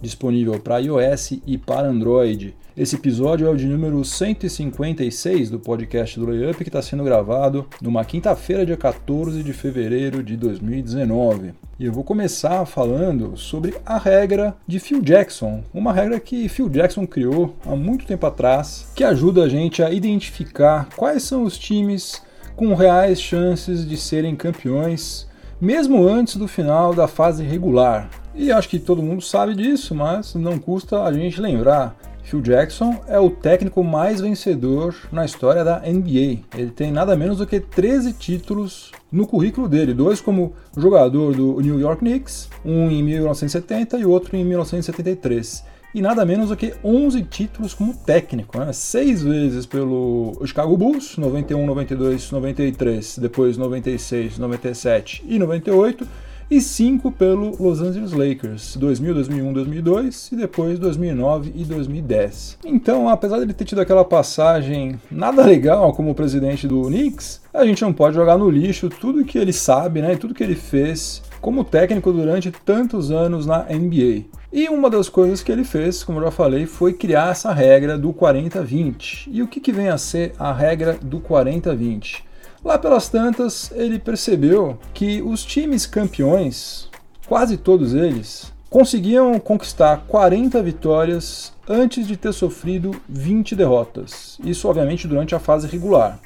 disponível para iOS e para Android. Esse episódio é o de número 156 do podcast do Layup, que está sendo gravado numa quinta-feira, dia 14 de fevereiro de 2019. E eu vou começar falando sobre a regra de Phil Jackson, uma regra que Phil Jackson criou há muito tempo atrás, que ajuda a gente a identificar quais são os times com reais chances de serem campeões, mesmo antes do final da fase regular. E acho que todo mundo sabe disso, mas não custa a gente lembrar. Phil Jackson é o técnico mais vencedor na história da NBA. Ele tem nada menos do que 13 títulos no currículo dele, dois como jogador do New York Knicks, um em 1970 e outro em 1973 e nada menos do que 11 títulos como técnico, né? seis vezes pelo Chicago Bulls, 91, 92, 93, depois 96, 97 e 98 e 5 pelo Los Angeles Lakers, 2000, 2001, 2002 e depois 2009 e 2010. Então, apesar de ele ter tido aquela passagem nada legal como presidente do Knicks, a gente não pode jogar no lixo tudo que ele sabe, né, tudo que ele fez como técnico durante tantos anos na NBA. E uma das coisas que ele fez, como eu já falei, foi criar essa regra do 40-20. E o que, que vem a ser a regra do 40-20? Lá pelas tantas, ele percebeu que os times campeões, quase todos eles, conseguiam conquistar 40 vitórias antes de ter sofrido 20 derrotas. Isso, obviamente, durante a fase regular.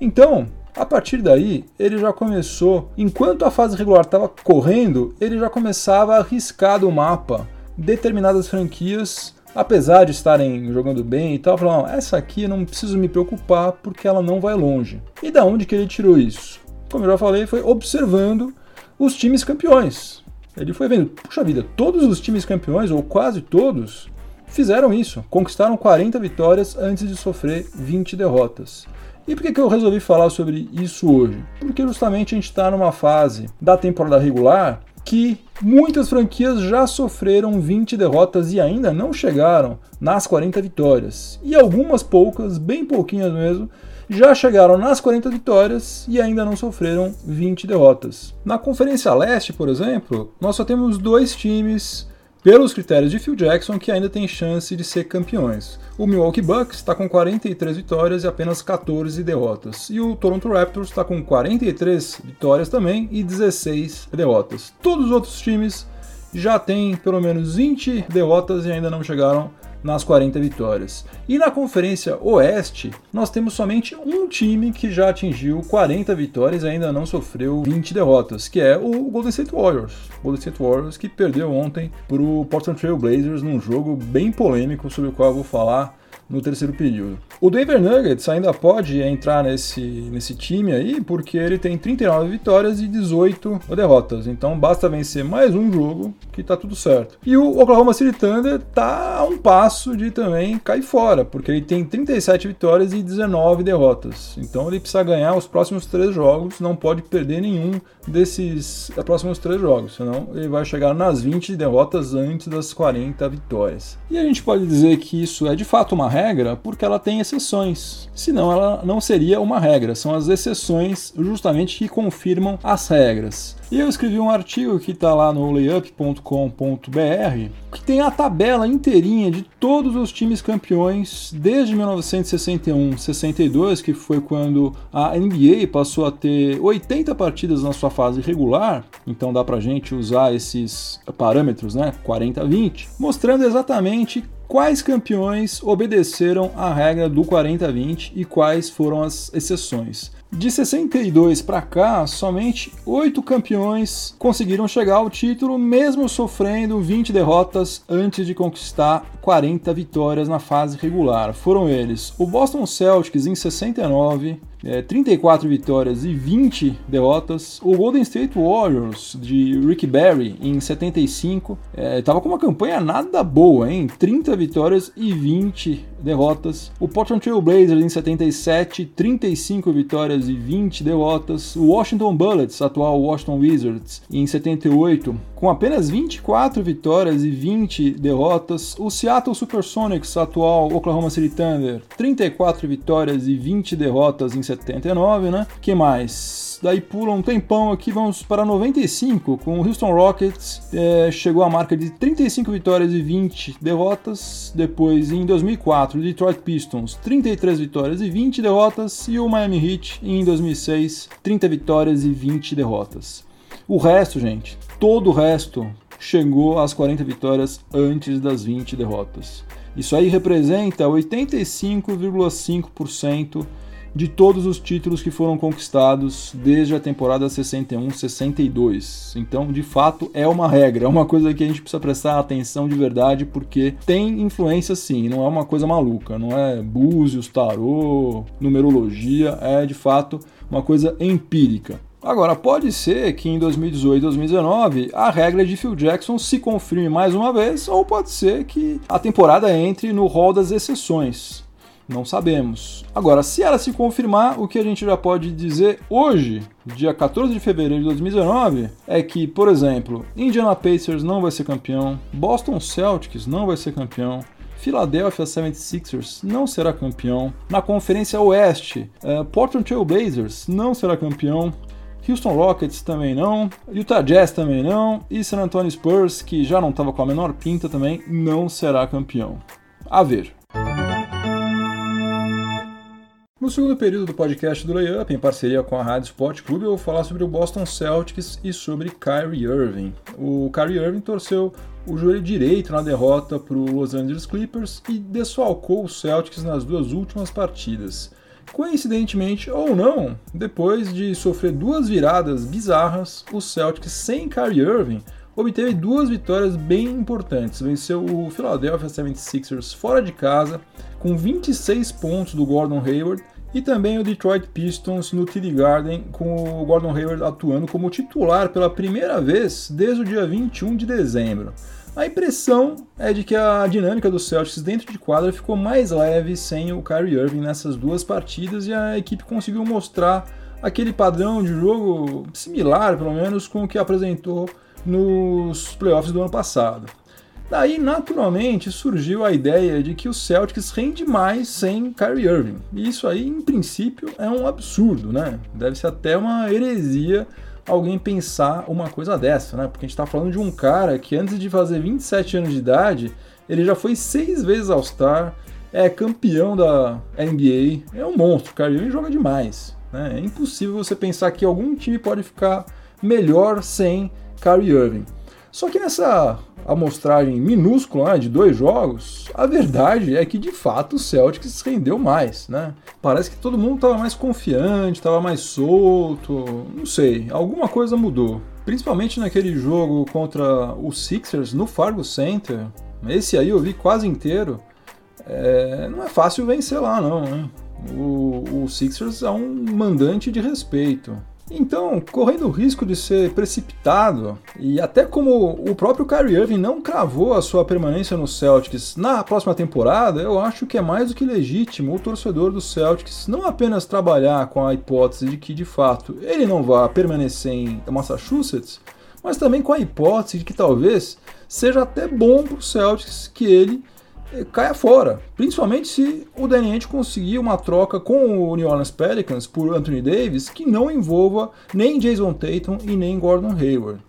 Então, a partir daí, ele já começou, enquanto a fase regular estava correndo, ele já começava a riscar do mapa determinadas franquias apesar de estarem jogando bem e tal, falaram, essa aqui eu não preciso me preocupar porque ela não vai longe. E da onde que ele tirou isso? Como eu já falei, foi observando os times campeões. Ele foi vendo, puxa vida, todos os times campeões, ou quase todos, fizeram isso, conquistaram 40 vitórias antes de sofrer 20 derrotas. E por que, que eu resolvi falar sobre isso hoje? Porque justamente a gente está numa fase da temporada regular que muitas franquias já sofreram 20 derrotas e ainda não chegaram nas 40 vitórias. E algumas poucas, bem pouquinhas mesmo, já chegaram nas 40 vitórias e ainda não sofreram 20 derrotas. Na Conferência Leste, por exemplo, nós só temos dois times pelos critérios de Phil Jackson, que ainda tem chance de ser campeões. O Milwaukee Bucks está com 43 vitórias e apenas 14 derrotas. E o Toronto Raptors está com 43 vitórias também e 16 derrotas. Todos os outros times já têm pelo menos 20 derrotas e ainda não chegaram nas 40 vitórias. E na Conferência Oeste, nós temos somente um time que já atingiu 40 vitórias e ainda não sofreu 20 derrotas, que é o Golden State Warriors. Golden State Warriors que perdeu ontem para o Portland Trail Blazers num jogo bem polêmico sobre o qual eu vou falar no terceiro período. O Denver Nuggets ainda pode entrar nesse, nesse time aí, porque ele tem 39 vitórias e 18 derrotas. Então basta vencer mais um jogo que tá tudo certo. E o Oklahoma City Thunder tá a um passo de também cair fora, porque ele tem 37 vitórias e 19 derrotas. Então ele precisa ganhar os próximos três jogos, não pode perder nenhum desses próximos três jogos, senão ele vai chegar nas 20 derrotas antes das 40 vitórias. E a gente pode dizer que isso é de fato uma regra porque ela tem exceções. Senão ela não seria uma regra. São as exceções justamente que confirmam as regras. E eu escrevi um artigo que está lá no layup.com.br que tem a tabela inteirinha de todos os times campeões desde 1961-62, que foi quando a NBA passou a ter 80 partidas na sua fase regular, então dá pra gente usar esses parâmetros, né, 40-20, mostrando exatamente quais campeões obedeceram à regra do 40-20 e quais foram as exceções. De 62 para cá, somente oito campeões conseguiram chegar ao título, mesmo sofrendo 20 derrotas antes de conquistar 40 vitórias na fase regular. Foram eles o Boston Celtics em 69, é, 34 vitórias e 20 derrotas. O Golden State Warriors de Rick Barry em 75 estava é, com uma campanha nada boa, hein? 30 vitórias e 20 derrotas. O Portland Trail Blazers em 77, 35 vitórias e 20 derrotas. O Washington Bullets, atual Washington Wizards, em 78, com apenas 24 vitórias e 20 derrotas. O Seattle Supersonics, atual Oklahoma City Thunder, 34 vitórias e 20 derrotas em 79, né? Que mais? daí pula um tempão aqui, vamos para 95, com o Houston Rockets, é, chegou à marca de 35 vitórias e 20 derrotas. Depois, em 2004, o Detroit Pistons, 33 vitórias e 20 derrotas. E o Miami Heat, em 2006, 30 vitórias e 20 derrotas. O resto, gente, todo o resto chegou às 40 vitórias antes das 20 derrotas. Isso aí representa 85,5% de todos os títulos que foram conquistados desde a temporada 61-62. Então, de fato, é uma regra, é uma coisa que a gente precisa prestar atenção de verdade, porque tem influência sim, não é uma coisa maluca, não é búzios, tarô, numerologia, é de fato uma coisa empírica. Agora, pode ser que em 2018 e 2019 a regra de Phil Jackson se confirme mais uma vez, ou pode ser que a temporada entre no rol das exceções. Não sabemos. Agora, se ela se confirmar, o que a gente já pode dizer hoje, dia 14 de fevereiro de 2019, é que, por exemplo, Indiana Pacers não vai ser campeão, Boston Celtics não vai ser campeão, Philadelphia 76ers não será campeão. Na Conferência Oeste, uh, Portland Trail Blazers não será campeão. Houston Rockets também não, Utah Jazz também não, e San Antonio Spurs, que já não estava com a menor pinta também, não será campeão. A ver. No segundo período do podcast do Layup, em parceria com a Rádio Sport Clube, eu vou falar sobre o Boston Celtics e sobre Kyrie Irving. O Kyrie Irving torceu o joelho direito na derrota para o Los Angeles Clippers e desfalcou o Celtics nas duas últimas partidas. Coincidentemente ou não, depois de sofrer duas viradas bizarras, o Celtics sem Kyrie Irving obteve duas vitórias bem importantes. Venceu o Philadelphia 76ers fora de casa, com 26 pontos do Gordon Hayward, e também o Detroit Pistons no TD Garden, com o Gordon Hayward atuando como titular pela primeira vez desde o dia 21 de dezembro. A impressão é de que a dinâmica dos Celtics dentro de quadra ficou mais leve sem o Kyrie Irving nessas duas partidas e a equipe conseguiu mostrar aquele padrão de jogo similar, pelo menos, com o que apresentou nos playoffs do ano passado. Daí, naturalmente, surgiu a ideia de que o Celtics rende mais sem Kyrie Irving. E isso aí, em princípio, é um absurdo, né? Deve ser até uma heresia alguém pensar uma coisa dessa, né? Porque a gente está falando de um cara que antes de fazer 27 anos de idade, ele já foi seis vezes All-Star, é campeão da NBA, é um monstro, Kyrie Irving joga demais. Né? É impossível você pensar que algum time pode ficar melhor sem Kyrie Irving. Só que nessa amostragem minúscula né, de dois jogos, a verdade é que de fato o Celtics rendeu mais, né? Parece que todo mundo estava mais confiante, estava mais solto, não sei, alguma coisa mudou. Principalmente naquele jogo contra os Sixers no Fargo Center, esse aí eu vi quase inteiro. É, não é fácil vencer lá, não, né? O, o Sixers é um mandante de respeito. Então, correndo o risco de ser precipitado, e até como o próprio Kyrie Irving não cravou a sua permanência no Celtics na próxima temporada, eu acho que é mais do que legítimo o torcedor do Celtics não apenas trabalhar com a hipótese de que, de fato, ele não vá permanecer em Massachusetts, mas também com a hipótese de que talvez seja até bom para o Celtics que ele caia fora. Principalmente se o Danny Ainge conseguir uma troca com o New Orleans Pelicans por Anthony Davis que não envolva nem Jason Tatum e nem Gordon Hayward.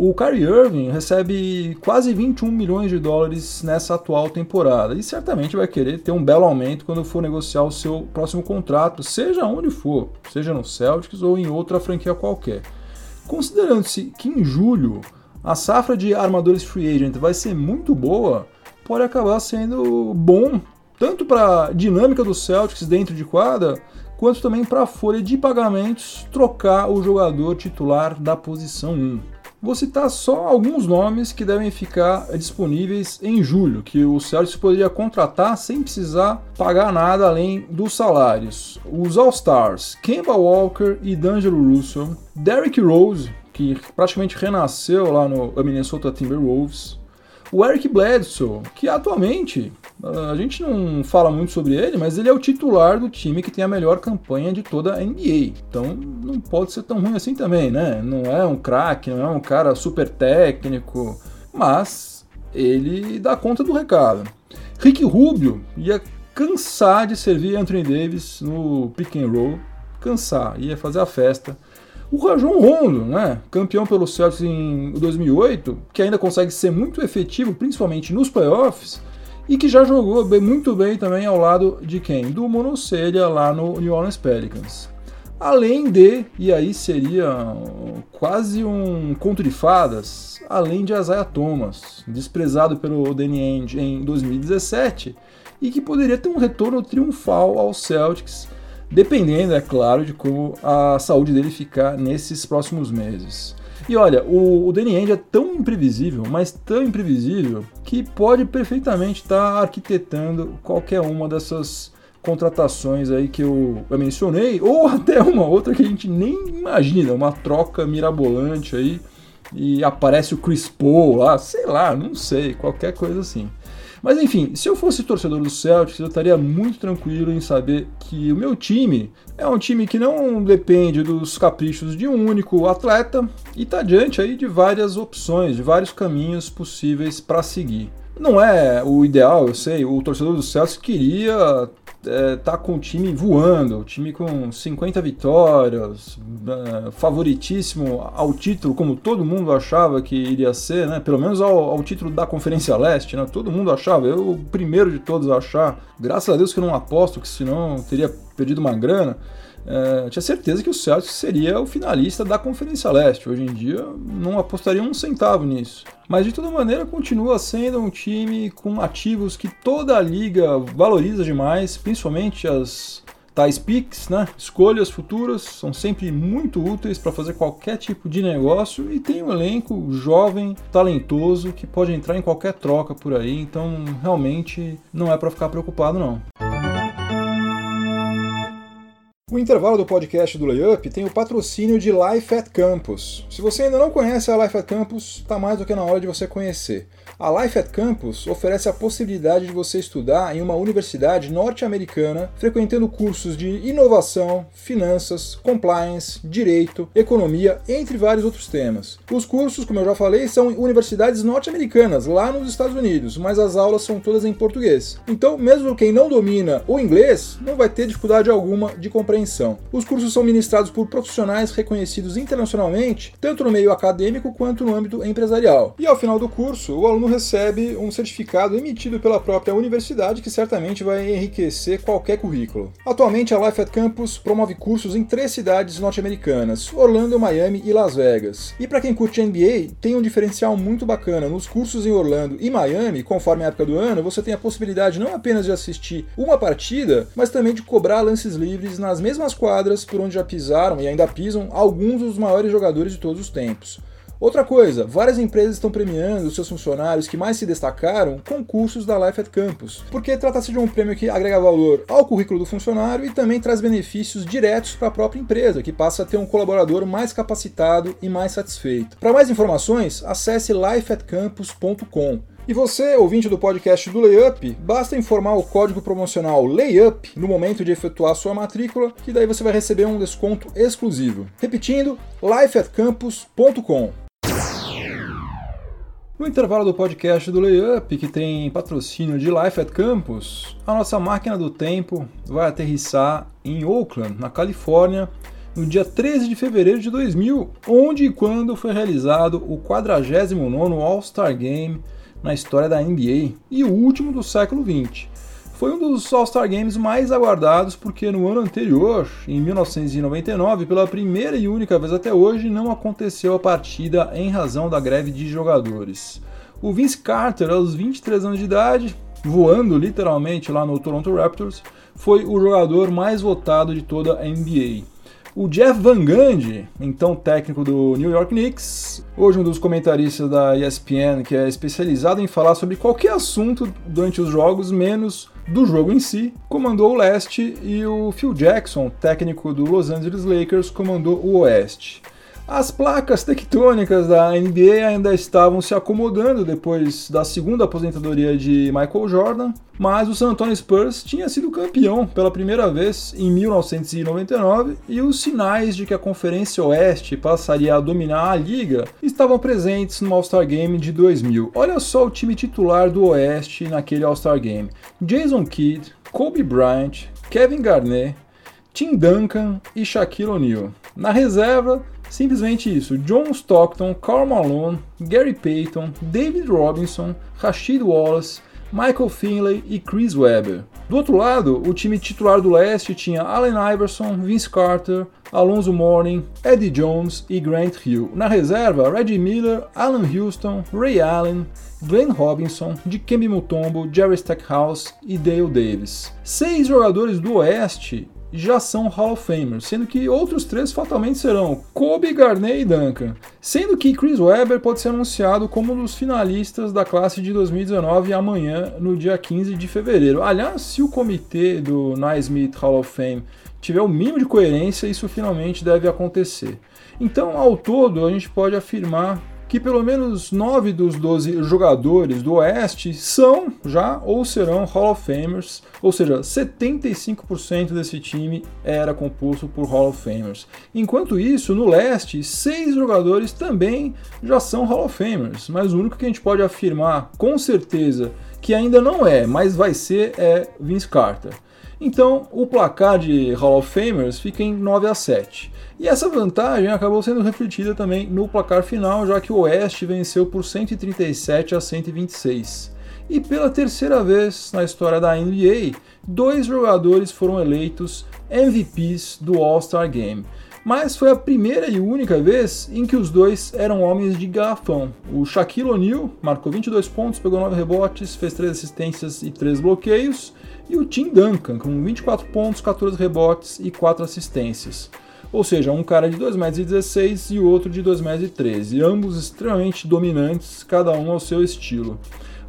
O Kyrie Irving recebe quase 21 milhões de dólares nessa atual temporada e certamente vai querer ter um belo aumento quando for negociar o seu próximo contrato, seja onde for, seja no Celtics ou em outra franquia qualquer. Considerando-se que em julho a safra de armadores free agent vai ser muito boa, pode acabar sendo bom tanto para a dinâmica dos Celtics dentro de quadra, quanto também para a folha de pagamentos trocar o jogador titular da posição 1. Vou citar só alguns nomes que devem ficar disponíveis em julho, que o Celtics poderia contratar sem precisar pagar nada além dos salários. Os All-Stars, Kemba Walker e D'Angelo Russell, Derrick Rose, que praticamente renasceu lá no Minnesota Timberwolves, o Eric Bledsoe, que atualmente a gente não fala muito sobre ele, mas ele é o titular do time que tem a melhor campanha de toda a NBA. Então não pode ser tão ruim assim também, né? Não é um craque, não é um cara super técnico, mas ele dá conta do recado. Rick Rubio ia cansar de servir Anthony Davis no pick and roll, cansar, ia fazer a festa. O Rajon Rondo, né, campeão pelo Celtics em 2008, que ainda consegue ser muito efetivo, principalmente nos playoffs, e que já jogou bem, muito bem também ao lado de quem? Do Monocelha lá no New Orleans Pelicans. Além de, e aí seria quase um conto de fadas, além de Isaiah Thomas, desprezado pelo Danny Ainge em 2017, e que poderia ter um retorno triunfal ao Celtics dependendo, é claro, de como a saúde dele ficar nesses próximos meses. E olha, o, o Danny Ainge é tão imprevisível, mas tão imprevisível, que pode perfeitamente estar tá arquitetando qualquer uma dessas contratações aí que eu, eu mencionei, ou até uma outra que a gente nem imagina, uma troca mirabolante aí, e aparece o Chris Paul lá, sei lá, não sei, qualquer coisa assim. Mas enfim, se eu fosse torcedor do Celtics, eu estaria muito tranquilo em saber que o meu time é um time que não depende dos caprichos de um único atleta e está diante aí de várias opções, de vários caminhos possíveis para seguir. Não é o ideal, eu sei, o torcedor do Celtics queria é, tá com o time voando, o time com 50 vitórias, é, favoritíssimo ao título, como todo mundo achava que iria ser, né? Pelo menos ao, ao, título da Conferência Leste, né? Todo mundo achava, eu o primeiro de todos a achar. Graças a Deus que eu não aposto, que senão teria perdido uma grana é, tinha certeza que o Celtics seria o finalista da Conferência Leste. Hoje em dia, não apostaria um centavo nisso. Mas de toda maneira, continua sendo um time com ativos que toda a liga valoriza demais, principalmente as tais picks, né? Escolhas futuras são sempre muito úteis para fazer qualquer tipo de negócio e tem um elenco jovem, talentoso que pode entrar em qualquer troca por aí, então realmente não é para ficar preocupado não. O intervalo do podcast do Layup tem o patrocínio de Life at Campus. Se você ainda não conhece a Life at Campus, está mais do que na hora de você conhecer. A Life at Campus oferece a possibilidade de você estudar em uma universidade norte-americana, frequentando cursos de inovação, finanças, compliance, direito, economia, entre vários outros temas. Os cursos, como eu já falei, são universidades norte-americanas, lá nos Estados Unidos, mas as aulas são todas em português. Então, mesmo quem não domina o inglês, não vai ter dificuldade alguma de Os cursos são ministrados por profissionais reconhecidos internacionalmente, tanto no meio acadêmico quanto no âmbito empresarial. E ao final do curso, o aluno recebe um certificado emitido pela própria universidade que certamente vai enriquecer qualquer currículo. Atualmente, a Life at Campus promove cursos em três cidades norte-americanas: Orlando, Miami e Las Vegas. E para quem curte NBA, tem um diferencial muito bacana. Nos cursos em Orlando e Miami, conforme a época do ano, você tem a possibilidade não apenas de assistir uma partida, mas também de cobrar lances livres nas mesmas quadras por onde já pisaram e ainda pisam alguns dos maiores jogadores de todos os tempos. Outra coisa, várias empresas estão premiando os seus funcionários que mais se destacaram com cursos da Life at Campus, porque trata-se de um prêmio que agrega valor ao currículo do funcionário e também traz benefícios diretos para a própria empresa, que passa a ter um colaborador mais capacitado e mais satisfeito. Para mais informações, acesse lifeatcampus.com. E você, ouvinte do podcast do Layup, basta informar o código promocional LAYUP no momento de efetuar sua matrícula, que daí você vai receber um desconto exclusivo. Repetindo, lifeatcampus.com. No intervalo do podcast do Layup, que tem patrocínio de Life at Campus, a nossa máquina do tempo vai aterrissar em Oakland, na Califórnia, no dia 13 de fevereiro de 2000, onde e quando foi realizado o 49º All-Star Game na história da NBA e o último do século XX. Foi um dos All-Star Games mais aguardados porque no ano anterior, em 1999, pela primeira e única vez até hoje, não aconteceu a partida em razão da greve de jogadores. O Vince Carter, aos 23 anos de idade, voando literalmente lá no Toronto Raptors, foi o jogador mais votado de toda a NBA. O Jeff Van Gundy, então técnico do New York Knicks, hoje um dos comentaristas da ESPN, que é especializado em falar sobre qualquer assunto durante os jogos, menos do jogo em si, comandou o leste e o Phil Jackson, técnico do Los Angeles Lakers, comandou o oeste. As placas tectônicas da NBA ainda estavam se acomodando depois da segunda aposentadoria de Michael Jordan, mas o San Antonio Spurs tinha sido campeão pela primeira vez em 1999 e os sinais de que a Conferência Oeste passaria a dominar a liga estavam presentes no All-Star Game de 2000. Olha só o time titular do Oeste naquele All-Star Game: Jason Kidd, Kobe Bryant, Kevin Garnett, Tim Duncan e Shaquille O'Neal. Na reserva, Simplesmente isso. John Stockton, Karl Malone, Gary Payton, David Robinson, Rashid Wallace, Michael Finley e Chris Webber. Do outro lado, o time titular do leste tinha Allen Iverson, Vince Carter, Alonzo Mourning, Eddie Jones e Grant Hill. Na reserva, Reggie Miller, Alan Houston, Ray Allen, Glenn Robinson, Dikembe Mutombo, Jerry Stackhouse e Dale Davis. Seis jogadores do oeste já são Hall of Famers, sendo que outros três fatalmente serão Kobe, Garnett e Duncan, sendo que Chris Webber pode ser anunciado como um dos finalistas da classe de 2019 amanhã, no dia 15 de fevereiro. Aliás, se o comitê do Naismith Hall of Fame tiver o mínimo de coerência, isso finalmente deve acontecer. Então, ao todo, a gente pode afirmar que pelo menos 9 dos 12 jogadores do Oeste são já ou serão Hall of Famers, ou seja, 75% desse time era composto por Hall of Famers. Enquanto isso, no Leste, 6 jogadores também já são Hall of Famers, mas o único que a gente pode afirmar com certeza que ainda não é, mas vai ser, é Vince Carter. Então, o placar de Hall of Famers fica em 9 a 7. E essa vantagem acabou sendo refletida também no placar final, já que o Oeste venceu por 137 a 126. E pela terceira vez na história da NBA, dois jogadores foram eleitos MVPs do All-Star Game. Mas foi a primeira e única vez em que os dois eram homens de garrafão. O Shaquille O'Neal marcou 22 pontos, pegou 9 rebotes, fez 3 assistências e 3 bloqueios, e o Tim Duncan com 24 pontos, 14 rebotes e 4 assistências. Ou seja, um cara de 2,16 m e o outro de 2,13 m, ambos extremamente dominantes, cada um ao seu estilo.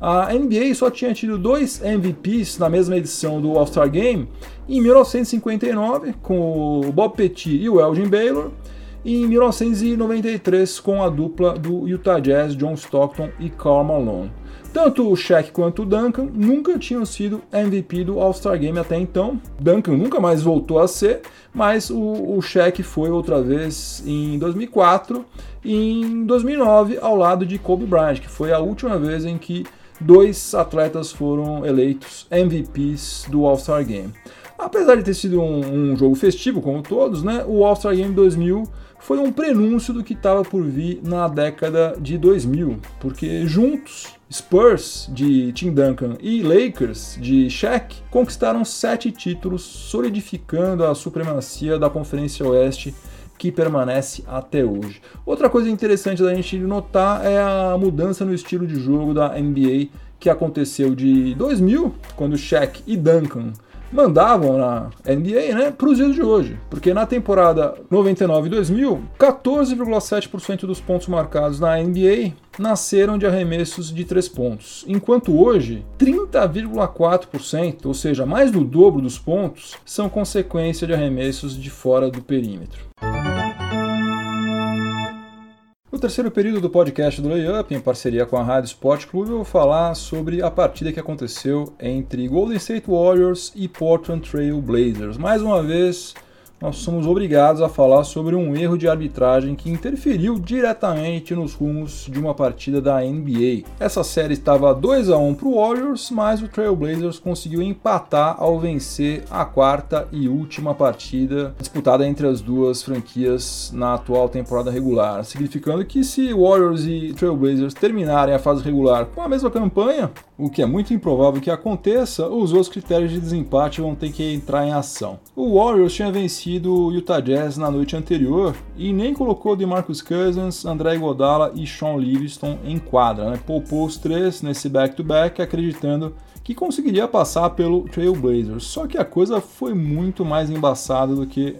A NBA só tinha tido dois MVPs na mesma edição do All-Star Game, em 1959 com o Bob Pettit e o Elgin Baylor, e em 1993 com a dupla do Utah Jazz, John Stockton e Karl Malone. Tanto o Shaq quanto o Duncan nunca tinham sido MVP do All-Star Game até então. Duncan nunca mais voltou a ser, mas o, o Shaq foi outra vez em 2004 e em 2009 ao lado de Kobe Bryant, que foi a última vez em que dois atletas foram eleitos MVPs do All-Star Game. Apesar de ter sido um, um jogo festivo, como todos, né, o All-Star Game 2000 foi um prenúncio do que estava por vir na década de 2000, porque juntos Spurs de Tim Duncan e Lakers de Shaq conquistaram sete títulos, solidificando a supremacia da Conferência Oeste que permanece até hoje. Outra coisa interessante da gente notar é a mudança no estilo de jogo da NBA que aconteceu de 2000, quando Shaq e Duncan mandavam na NBA, né, para os dias de hoje. Porque na temporada 99-2000, 14,7% dos pontos marcados na NBA nasceram de arremessos de três pontos, enquanto hoje 30,4%, ou seja, mais do dobro dos pontos, são consequência de arremessos de fora do perímetro. No terceiro período do podcast do Layup, em parceria com a Rádio Sport Clube, eu vou falar sobre a partida que aconteceu entre Golden State Warriors e Portland Trail Blazers. Mais uma vez, nós somos obrigados a falar sobre um erro de arbitragem que interferiu diretamente nos rumos de uma partida da NBA. Essa série estava 2 a 1 para o Warriors, mas o Trailblazers conseguiu empatar ao vencer a quarta e última partida disputada entre as duas franquias na atual temporada regular, significando que se Warriors e Trailblazers terminarem a fase regular com a mesma campanha, o que é muito improvável que aconteça, os outros critérios de desempate vão ter que entrar em ação. O Warriors tinha vencido o Utah Jazz na noite anterior e nem colocou DeMarcus Cousins, André Iguodala e Sean Livingston em quadra. Né? Poupou os três nesse back-to-back, -back, acreditando que conseguiria passar pelo Trailblazers. Só que a coisa foi muito mais embaçada do que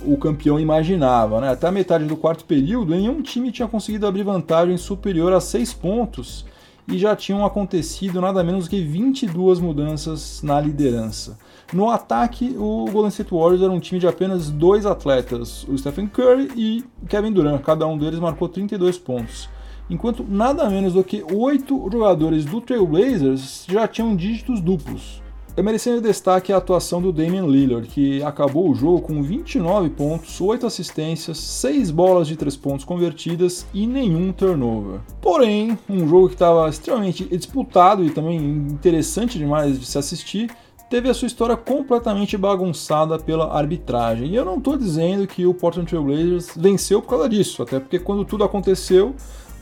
o campeão imaginava. Né? Até a metade do quarto período, nenhum time tinha conseguido abrir vantagem superior a 6 pontos e já tinham acontecido nada menos que 22 mudanças na liderança. No ataque, o Golden State Warriors era um time de apenas dois atletas, o Stephen Curry e Kevin Durant. Cada um deles marcou 32 pontos. Enquanto nada menos do que oito jogadores do Trailblazers já tinham dígitos duplos. É merecendo destaque a atuação do Damian Lillard, que acabou o jogo com 29 pontos, 8 assistências, 6 bolas de 3 pontos convertidas e nenhum turnover. Porém, um jogo que estava extremamente disputado e também interessante demais de se assistir, teve a sua história completamente bagunçada pela arbitragem. E eu não estou dizendo que o Portland Trail Blazers venceu por causa disso, até porque quando tudo aconteceu,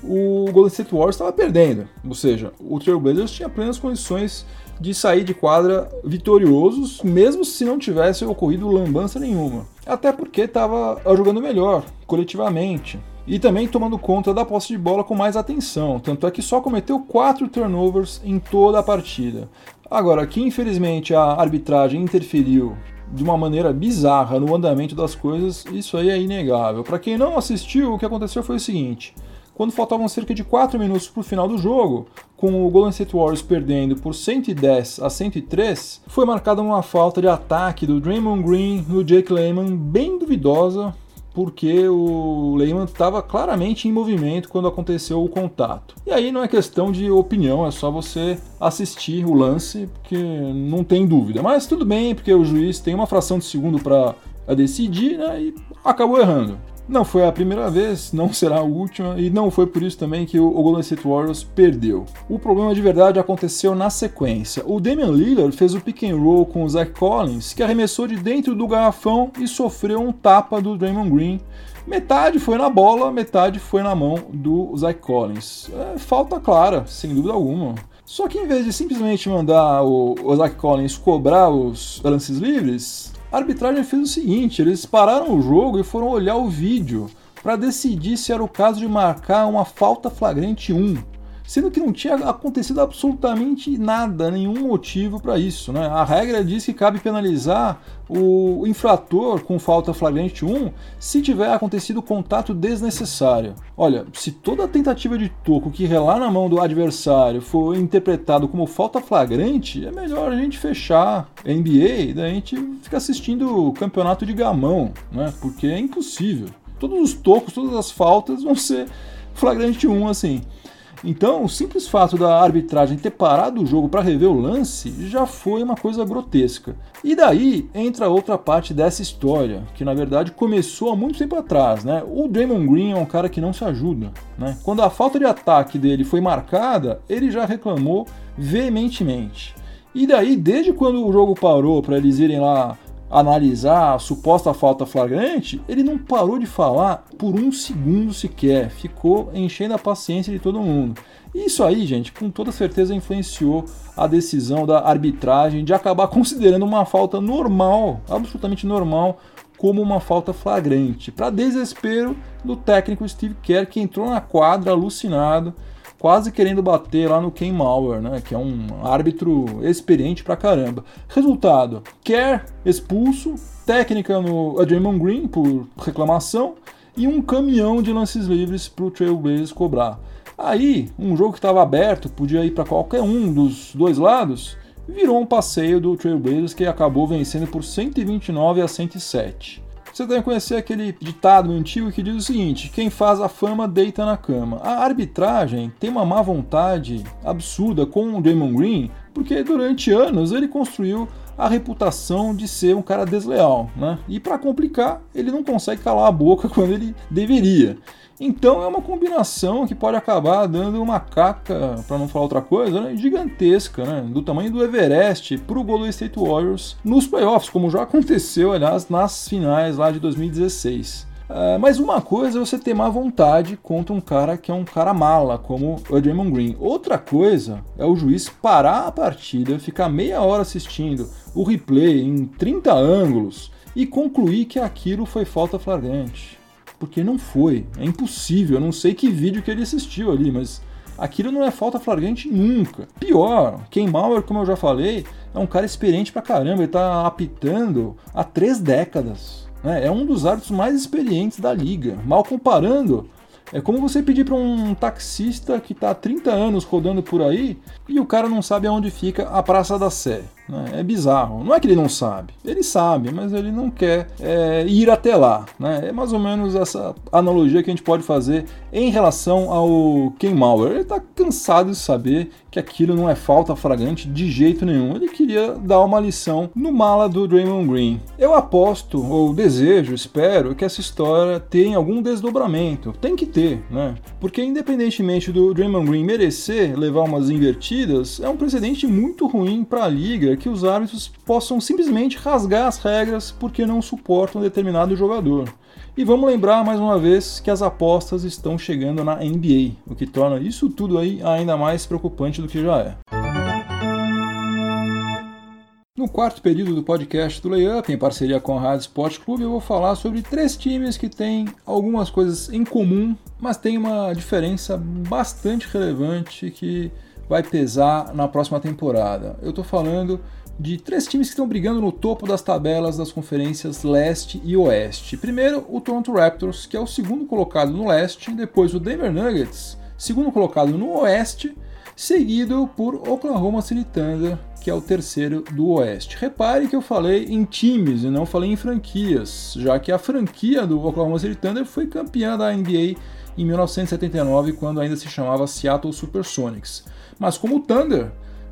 o Golden State Warriors estava perdendo. Ou seja, o Trail Blazers tinha plenas condições de sair de quadra vitoriosos, mesmo se não tivesse ocorrido lambança nenhuma. Até porque estava jogando melhor, coletivamente. E também tomando conta da posse de bola com mais atenção, tanto é que só cometeu quatro turnovers em toda a partida. Agora, que infelizmente a arbitragem interferiu de uma maneira bizarra no andamento das coisas, isso aí é inegável. Para quem não assistiu, o que aconteceu foi o seguinte: quando faltavam cerca de 4 minutos para o final do jogo, com o Golden State Warriors perdendo por 110 a 103, foi marcada uma falta de ataque do Draymond Green no Jake Lehman bem duvidosa, porque o Lehman estava claramente em movimento quando aconteceu o contato. E aí não é questão de opinião, é só você assistir o lance, porque não tem dúvida. Mas tudo bem, porque o juiz tem uma fração de segundo para decidir né, e acabou errando. Não foi a primeira vez, não será a última, e não foi por isso também que o Golden State Warriors perdeu. O problema de verdade aconteceu na sequência. O Damian Lillard fez o pick and roll com o Zach Collins, que arremessou de dentro do garrafão e sofreu um tapa do Draymond Green. Metade foi na bola, metade foi na mão do Zach Collins. É, falta clara, sem dúvida alguma. Só que em vez de simplesmente mandar o, o Zach Collins cobrar os lances livres, a arbitragem fez o seguinte: eles pararam o jogo e foram olhar o vídeo para decidir se era o caso de marcar uma falta flagrante 1 sendo que não tinha acontecido absolutamente nada, nenhum motivo para isso. Né? A regra diz que cabe penalizar o infrator com falta flagrante 1 se tiver acontecido contato desnecessário. Olha, se toda tentativa de toco que relar na mão do adversário for interpretado como falta flagrante, é melhor a gente fechar a NBA e a gente fica assistindo o campeonato de gamão, né? porque é impossível. Todos os tocos, todas as faltas vão ser flagrante 1 assim. Então, o simples fato da arbitragem ter parado o jogo para rever o lance já foi uma coisa grotesca. E daí entra outra parte dessa história, que na verdade começou há muito tempo atrás, né? O Draymond Green é um cara que não se ajuda, né? Quando a falta de ataque dele foi marcada, ele já reclamou veementemente. E daí, desde quando o jogo parou para eles irem lá analisar a suposta falta flagrante, ele não parou de falar por um segundo sequer, ficou enchendo a paciência de todo mundo. Isso aí, gente, com toda certeza influenciou a decisão da arbitragem de acabar considerando uma falta normal, absolutamente normal, como uma falta flagrante, para desespero do técnico Steve Kerr, que entrou na quadra alucinado quase querendo bater lá no Ken Mauer, né, que é um árbitro experiente pra caramba. Resultado: Kerr expulso, técnica no Draymond Green por reclamação e um caminhão de lances livres para o Trailblazers cobrar. Aí, um jogo que estava aberto, podia ir para qualquer um dos dois lados, virou um passeio do Trailblazers que acabou vencendo por 129 a 107. Você deve conhecer aquele ditado antigo que diz o seguinte: quem faz a fama deita na cama. A arbitragem tem uma má vontade absurda com o Damon Green, porque durante anos ele construiu a reputação de ser um cara desleal, né? E para complicar, ele não consegue calar a boca quando ele deveria. Então é uma combinação que pode acabar dando uma caca, para não falar outra coisa, né, gigantesca, né, do tamanho do Everest para o Golden State Warriors nos playoffs, como já aconteceu, aliás, nas finais lá de 2016. Uh, mas uma coisa é você ter má vontade contra um cara que é um cara mala, como o Draymond Green. Outra coisa é o juiz parar a partida, ficar meia hora assistindo o replay em 30 ângulos e concluir que aquilo foi falta flagrante porque não foi. É impossível. Eu não sei que vídeo que ele assistiu ali, mas aquilo não é falta flagrante nunca. Pior, Ken Mauer, como eu já falei, é um cara experiente pra caramba. Ele tá apitando há três décadas. Né? É um dos árbitros mais experientes da liga. Mal comparando, é como você pedir para um taxista que está há 30 anos rodando por aí e o cara não sabe aonde fica a Praça da Sé. Né? É bizarro. Não é que ele não sabe, ele sabe, mas ele não quer é, ir até lá. Né? É mais ou menos essa analogia que a gente pode fazer em relação ao Ken Mauer. Ele está cansado de saber que aquilo não é falta flagrante de jeito nenhum. Ele queria dar uma lição no mala do Draymond Green. Eu aposto, ou desejo, espero, que essa história tenha algum desdobramento. Tem que ter, né? Porque independentemente do Draymond Green merecer levar umas invertidas, é um precedente muito ruim para a liga que os árbitros possam simplesmente rasgar as regras porque não suportam determinado jogador. E vamos lembrar mais uma vez que as apostas estão chegando na NBA, o que torna isso tudo aí ainda mais preocupante do que já é. No quarto período do podcast do Layup, em parceria com a Rádio Sport Clube, eu vou falar sobre três times que têm algumas coisas em comum, mas tem uma diferença bastante relevante que vai pesar na próxima temporada. Eu estou falando de três times que estão brigando no topo das tabelas das conferências leste e oeste. Primeiro, o Toronto Raptors, que é o segundo colocado no leste, depois o Denver Nuggets, segundo colocado no oeste, seguido por Oklahoma City Thunder, que é o terceiro do oeste. Repare que eu falei em times e não falei em franquias, já que a franquia do Oklahoma City Thunder foi campeã da NBA em 1979, quando ainda se chamava Seattle Supersonics. Mas como o Thunder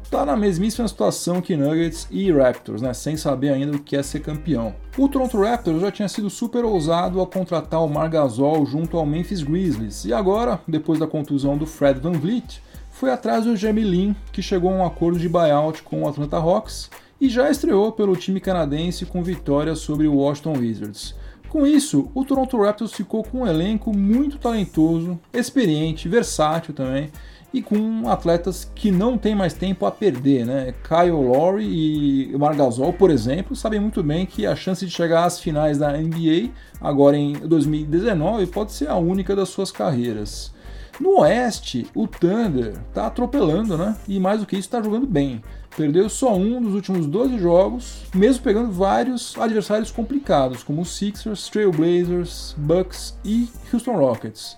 está na mesmíssima situação que Nuggets e Raptors, né, sem saber ainda o que é ser campeão. O Toronto Raptors já tinha sido super ousado ao contratar o Margasol junto ao Memphis Grizzlies, e agora, depois da contusão do Fred Van Vliet, foi atrás do Jeremy Lin, que chegou a um acordo de buyout com o Atlanta Hawks e já estreou pelo time canadense com vitória sobre o Washington Wizards. Com isso, o Toronto Raptors ficou com um elenco muito talentoso, experiente, versátil também, e com atletas que não têm mais tempo a perder, né? Kyle Lowry e Margasol, por exemplo, sabem muito bem que a chance de chegar às finais da NBA agora em 2019 pode ser a única das suas carreiras. No Oeste, o Thunder está atropelando, né? E mais do que isso, está jogando bem. Perdeu só um dos últimos 12 jogos, mesmo pegando vários adversários complicados, como os Sixers, Trailblazers, Bucks e Houston Rockets.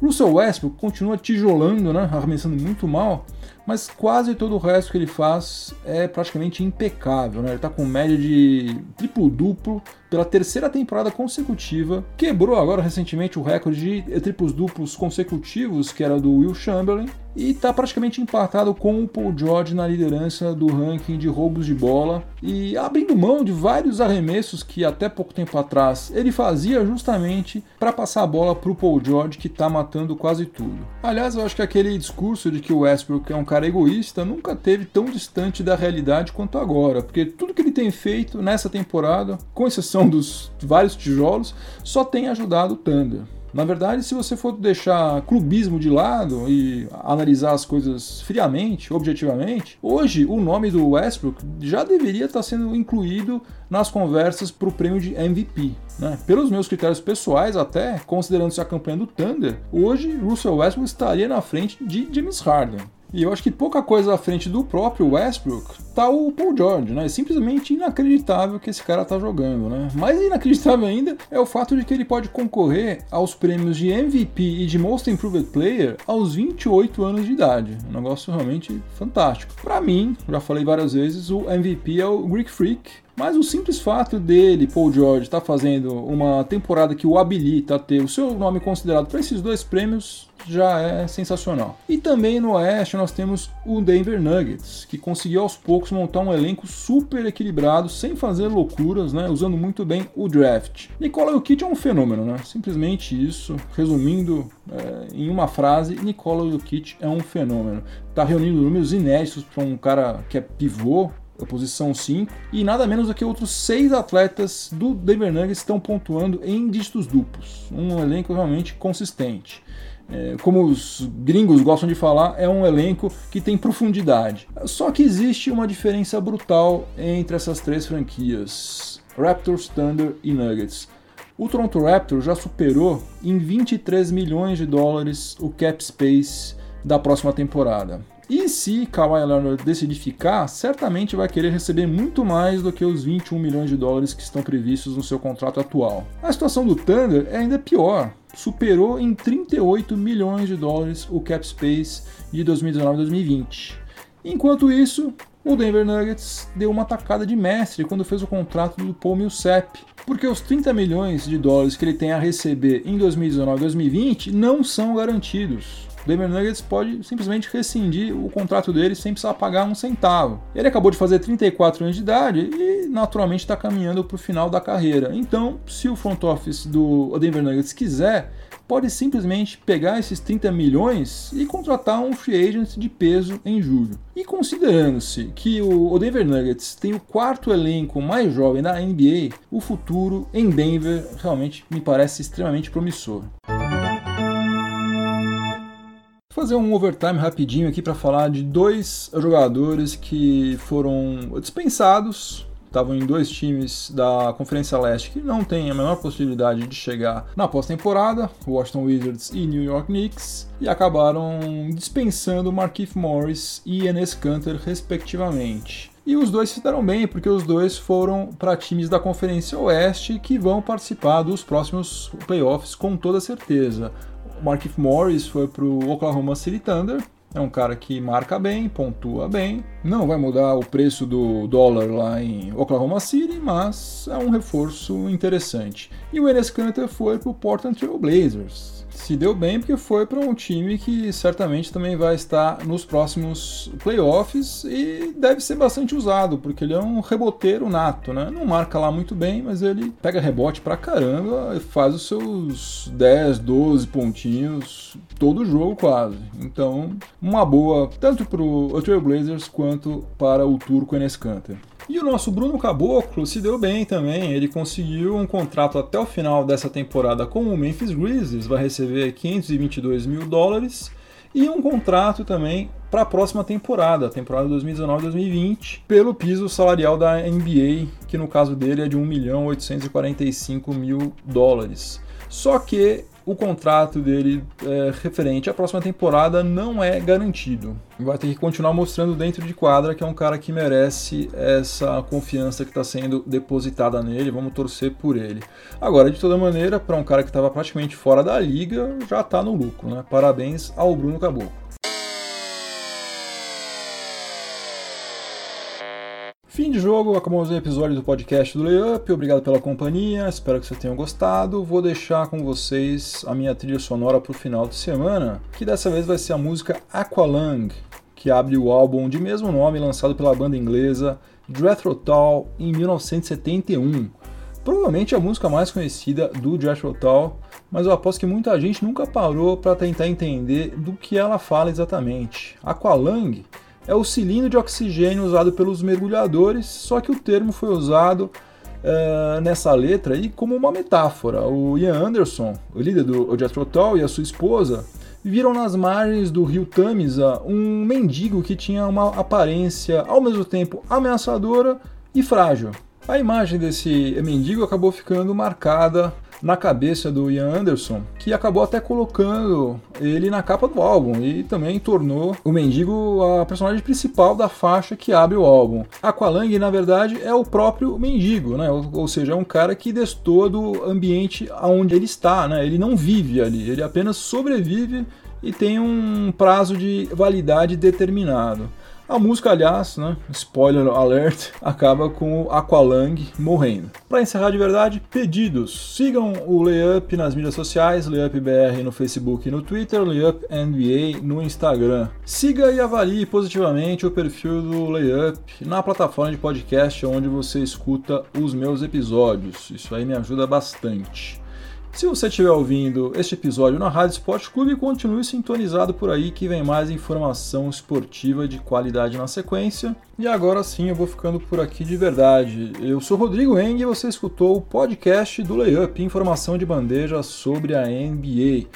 Russell Westbrook continua tijolando, né, arremessando muito mal, mas quase todo o resto que ele faz é praticamente impecável. Né? Ele está com média de triplo-duplo pela terceira temporada consecutiva, quebrou agora recentemente o recorde de triplos duplos consecutivos, que era do Will Chamberlain, e está praticamente empatado com o Paul George na liderança do ranking de roubos de bola e abrindo mão de vários arremessos que até pouco tempo atrás ele fazia justamente para passar a bola para o Paul George que está matando quase tudo. Aliás, eu acho que aquele discurso de que o Westbrook é um cara egoísta nunca teve tão distante da realidade quanto agora, porque tudo que ele tem feito nessa temporada, com exceção dos vários tijolos, só tem ajudado o Thunder. Na verdade, se você for deixar clubismo de lado e analisar as coisas friamente, objetivamente, hoje o nome do Westbrook já deveria estar sendo incluído nas conversas para o prêmio de MVP. Né? Pelos meus critérios pessoais, até considerando-se a campanha do Thunder, hoje Russell Westbrook estaria na frente de James Harden. E eu acho que pouca coisa à frente do próprio Westbrook tá o Paul George, né? É simplesmente inacreditável que esse cara tá jogando, né? Mais inacreditável ainda é o fato de que ele pode concorrer aos prêmios de MVP e de Most Improved Player aos 28 anos de idade. Um negócio realmente fantástico. Para mim, já falei várias vezes, o MVP é o Greek Freak, mas o simples fato dele, Paul George, estar tá fazendo uma temporada que o habilita a ter o seu nome considerado para esses dois prêmios já é sensacional. E também no Oeste nós temos o Denver Nuggets, que conseguiu aos poucos montar um elenco super equilibrado, sem fazer loucuras, né, usando muito bem o draft. Nikola Jokic é um fenômeno, né? simplesmente isso. Resumindo é, em uma frase, Nikola Jokic é um fenômeno. Está reunindo números inéditos para um cara que é pivô, a posição 5, e nada menos do que outros seis atletas do Denver Nuggets estão pontuando em dígitos duplos. Um elenco realmente consistente é, como os gringos gostam de falar, é um elenco que tem profundidade. Só que existe uma diferença brutal entre essas três franquias: Raptors, Thunder e Nuggets. O Toronto Raptors já superou em 23 milhões de dólares o cap space da próxima temporada. E se Kawhi Leonard decidir ficar, certamente vai querer receber muito mais do que os 21 milhões de dólares que estão previstos no seu contrato atual. A situação do Thunder é ainda pior. Superou em 38 milhões de dólares o cap space de 2019-2020. Enquanto isso, o Denver Nuggets deu uma tacada de mestre quando fez o contrato do Paul Millsap, porque os 30 milhões de dólares que ele tem a receber em 2019 e 2020 não são garantidos. O Denver Nuggets pode simplesmente rescindir o contrato dele sem precisar pagar um centavo. Ele acabou de fazer 34 anos de idade e naturalmente está caminhando para o final da carreira. Então, se o front office do Denver Nuggets quiser, pode simplesmente pegar esses 30 milhões e contratar um free agent de peso em julho. E considerando-se que o Denver Nuggets tem o quarto elenco mais jovem da NBA, o futuro em Denver realmente me parece extremamente promissor. Fazer um overtime rapidinho aqui para falar de dois jogadores que foram dispensados estavam em dois times da Conferência Leste que não têm a menor possibilidade de chegar na pós-temporada, Washington Wizards e New York Knicks, e acabaram dispensando Markieff Morris e Enes Kanter, respectivamente. E os dois se deram bem, porque os dois foram para times da Conferência Oeste que vão participar dos próximos playoffs com toda certeza. O Markieff Morris foi para o Oklahoma City Thunder, é um cara que marca bem, pontua bem. Não vai mudar o preço do dólar lá em Oklahoma City, mas é um reforço interessante. E o Enes Kanter foi para o Portland Trail Blazers se deu bem porque foi para um time que certamente também vai estar nos próximos playoffs e deve ser bastante usado, porque ele é um reboteiro nato, né? Não marca lá muito bem, mas ele pega rebote pra caramba e faz os seus 10, 12 pontinhos todo jogo quase. Então, uma boa tanto para o Trailblazers quanto para o turco Enes Kanter. E o nosso Bruno Caboclo se deu bem também. Ele conseguiu um contrato até o final dessa temporada com o Memphis Grizzlies, vai receber 522 mil dólares e um contrato também para a próxima temporada, temporada 2019-2020, pelo piso salarial da NBA, que no caso dele é de 1 milhão 845 mil dólares. Só que o contrato dele é, referente à próxima temporada não é garantido. Vai ter que continuar mostrando dentro de quadra que é um cara que merece essa confiança que está sendo depositada nele. Vamos torcer por ele. Agora, de toda maneira, para um cara que estava praticamente fora da liga, já está no lucro. Né? Parabéns ao Bruno Caboclo. Fim de jogo, acabamos o episódio do podcast do Layup. Obrigado pela companhia, espero que vocês tenham gostado. Vou deixar com vocês a minha trilha sonora para o final de semana, que dessa vez vai ser a música Aqualung, que abre o álbum de mesmo nome lançado pela banda inglesa Jethro Tull em 1971. Provavelmente a música mais conhecida do Jethro Tull, mas eu aposto que muita gente nunca parou para tentar entender do que ela fala exatamente. Aqualung é o cilindro de oxigênio usado pelos mergulhadores, só que o termo foi usado uh, nessa letra aí como uma metáfora. O Ian Anderson, o líder do Jethro Tull e a sua esposa viram nas margens do rio Tamisa um mendigo que tinha uma aparência ao mesmo tempo ameaçadora e frágil. A imagem desse mendigo acabou ficando marcada na cabeça do Ian Anderson, que acabou até colocando ele na capa do álbum e também tornou o mendigo a personagem principal da faixa que abre o álbum. Aqualung, na verdade, é o próprio mendigo, né? Ou, ou seja, é um cara que destoa do ambiente onde ele está, né? Ele não vive ali, ele apenas sobrevive e tem um prazo de validade determinado. A música, aliás, né, spoiler alert, acaba com o Aqualung morrendo. Para encerrar de verdade, pedidos. Sigam o Layup nas mídias sociais, LayupBR no Facebook e no Twitter, LayupNBA no Instagram. Siga e avalie positivamente o perfil do Layup na plataforma de podcast onde você escuta os meus episódios. Isso aí me ajuda bastante. Se você estiver ouvindo este episódio na Rádio Esporte Clube, continue sintonizado por aí que vem mais informação esportiva de qualidade na sequência. E agora sim eu vou ficando por aqui de verdade. Eu sou Rodrigo Eng e você escutou o podcast do Layup, informação de bandeja sobre a NBA.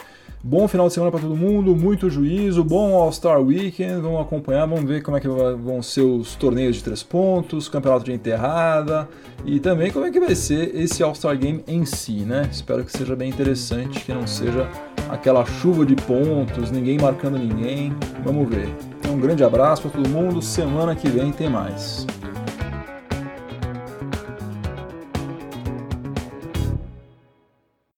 Bom final de semana para todo mundo, muito juízo, bom All-Star Weekend, vamos acompanhar, vamos ver como é que vão ser os torneios de três pontos, campeonato de enterrada e também como é que vai ser esse All-Star Game em si, né? Espero que seja bem interessante, que não seja aquela chuva de pontos, ninguém marcando ninguém. Vamos ver. Então Um grande abraço para todo mundo. Semana que vem tem mais.